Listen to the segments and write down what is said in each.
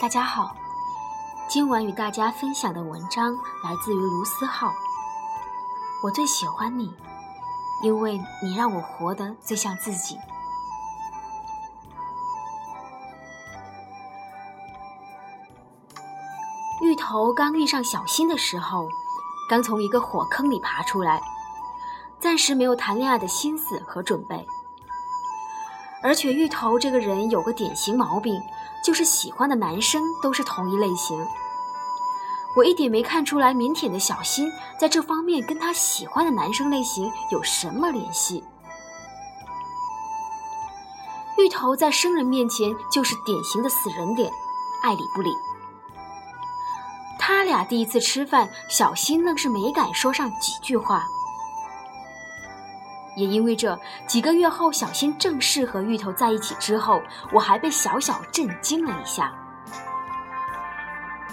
大家好，今晚与大家分享的文章来自于卢思浩。我最喜欢你，因为你让我活得最像自己。芋头刚遇上小新的时候，刚从一个火坑里爬出来，暂时没有谈恋爱的心思和准备。而且芋头这个人有个典型毛病，就是喜欢的男生都是同一类型。我一点没看出来腼腆的小新在这方面跟他喜欢的男生类型有什么联系。芋头在生人面前就是典型的死人脸，爱理不理。他俩第一次吃饭，小新愣是没敢说上几句话。也因为这几个月后，小新正式和芋头在一起之后，我还被小小震惊了一下。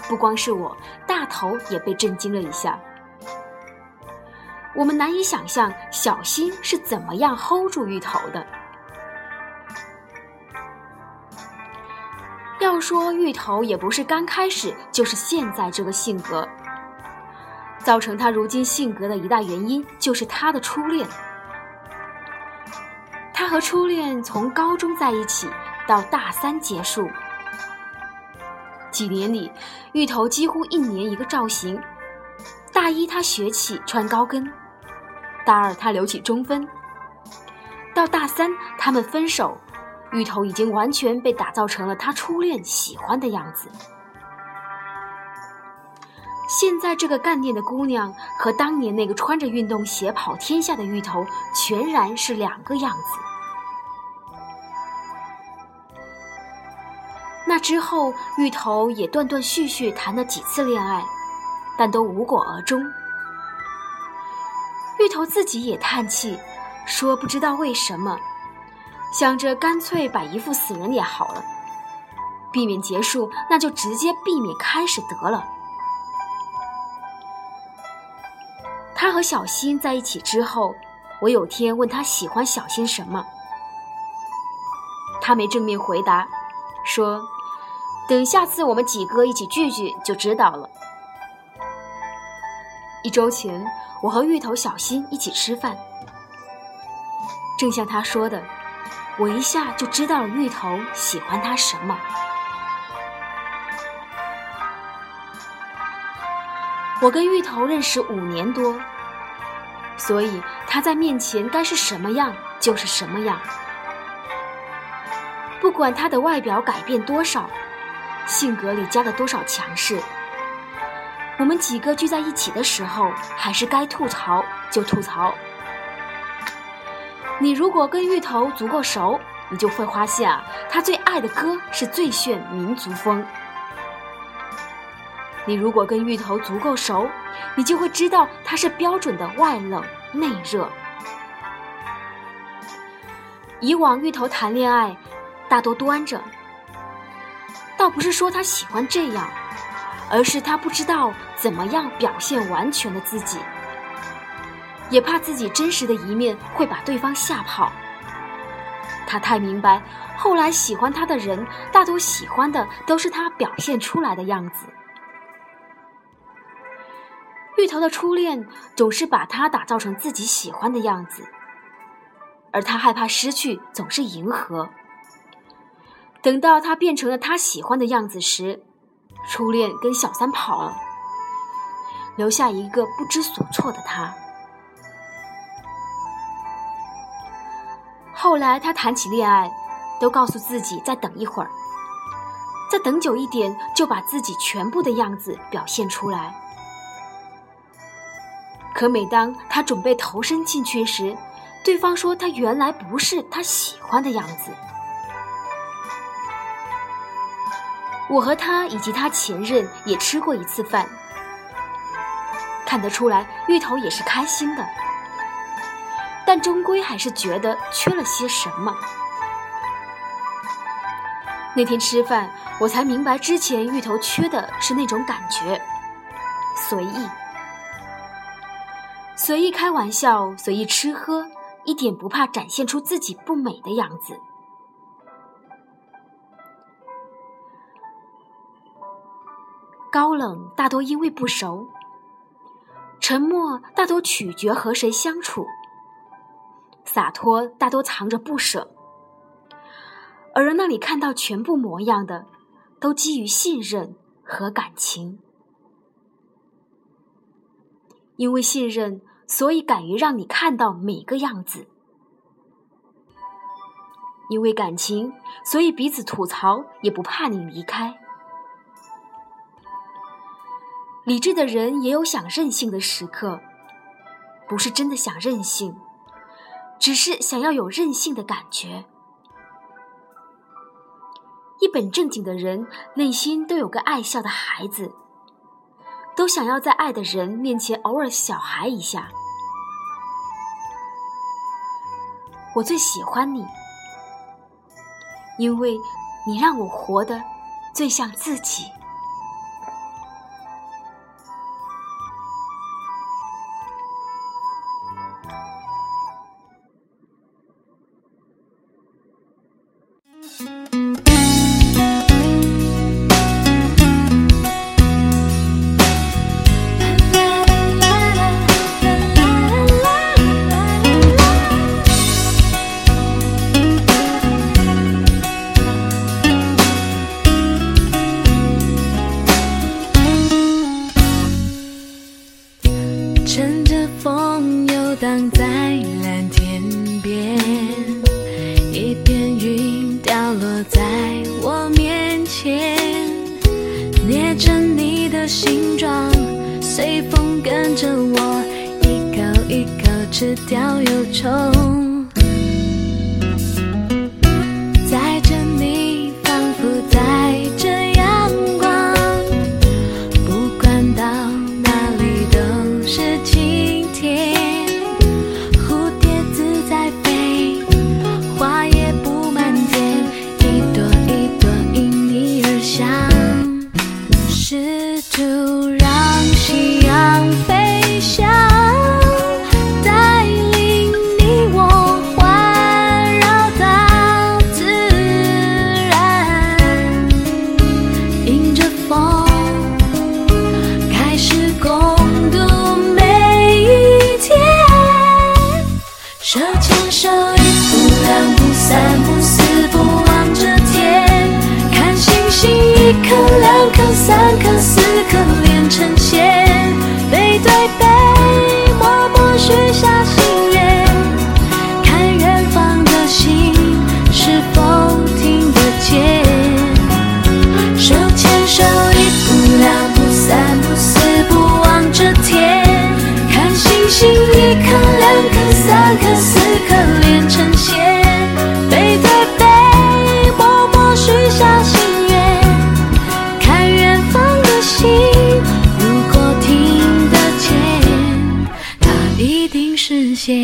不光是我，大头也被震惊了一下。我们难以想象小新是怎么样 hold 住芋头的。要说芋头也不是刚开始就是现在这个性格，造成他如今性格的一大原因就是他的初恋。和初恋从高中在一起到大三结束，几年里，芋头几乎一年一个造型。大一他学起穿高跟，大二他留起中分，到大三他们分手，芋头已经完全被打造成了他初恋喜欢的样子。现在这个干练的姑娘和当年那个穿着运动鞋跑天下的芋头，全然是两个样子。那之后，芋头也断断续续谈了几次恋爱，但都无果而终。芋头自己也叹气，说不知道为什么，想着干脆把一副死人脸好了，避免结束，那就直接避免开始得了。他和小新在一起之后，我有天问他喜欢小新什么，他没正面回答，说。等下次我们几个一起聚聚就知道了。一周前，我和芋头、小新一起吃饭，正像他说的，我一下就知道了芋头喜欢他什么。我跟芋头认识五年多，所以他在面前该是什么样就是什么样，不管他的外表改变多少。性格里加了多少强势？我们几个聚在一起的时候，还是该吐槽就吐槽。你如果跟芋头足够熟，你就会发现啊，他最爱的歌是最炫民族风。你如果跟芋头足够熟，你就会知道他是标准的外冷内热。以往芋头谈恋爱，大多端着。倒不是说他喜欢这样，而是他不知道怎么样表现完全的自己，也怕自己真实的一面会把对方吓跑。他太明白，后来喜欢他的人大多喜欢的都是他表现出来的样子。芋头的初恋总是把他打造成自己喜欢的样子，而他害怕失去，总是迎合。等到他变成了他喜欢的样子时，初恋跟小三跑了，留下一个不知所措的他。后来他谈起恋爱，都告诉自己再等一会儿，再等久一点，就把自己全部的样子表现出来。可每当他准备投身进去时，对方说他原来不是他喜欢的样子。我和他以及他前任也吃过一次饭，看得出来芋头也是开心的，但终归还是觉得缺了些什么。那天吃饭，我才明白之前芋头缺的是那种感觉，随意，随意开玩笑，随意吃喝，一点不怕展现出自己不美的样子。高冷大多因为不熟，沉默大多取决和谁相处，洒脱大多藏着不舍。而人那里看到全部模样的，都基于信任和感情。因为信任，所以敢于让你看到每个样子；因为感情，所以彼此吐槽也不怕你离开。理智的人也有想任性的时刻，不是真的想任性，只是想要有任性的感觉。一本正经的人，内心都有个爱笑的孩子。都想要在爱的人面前偶尔小孩一下。我最喜欢你，因为你让我活得最像自己。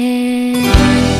天。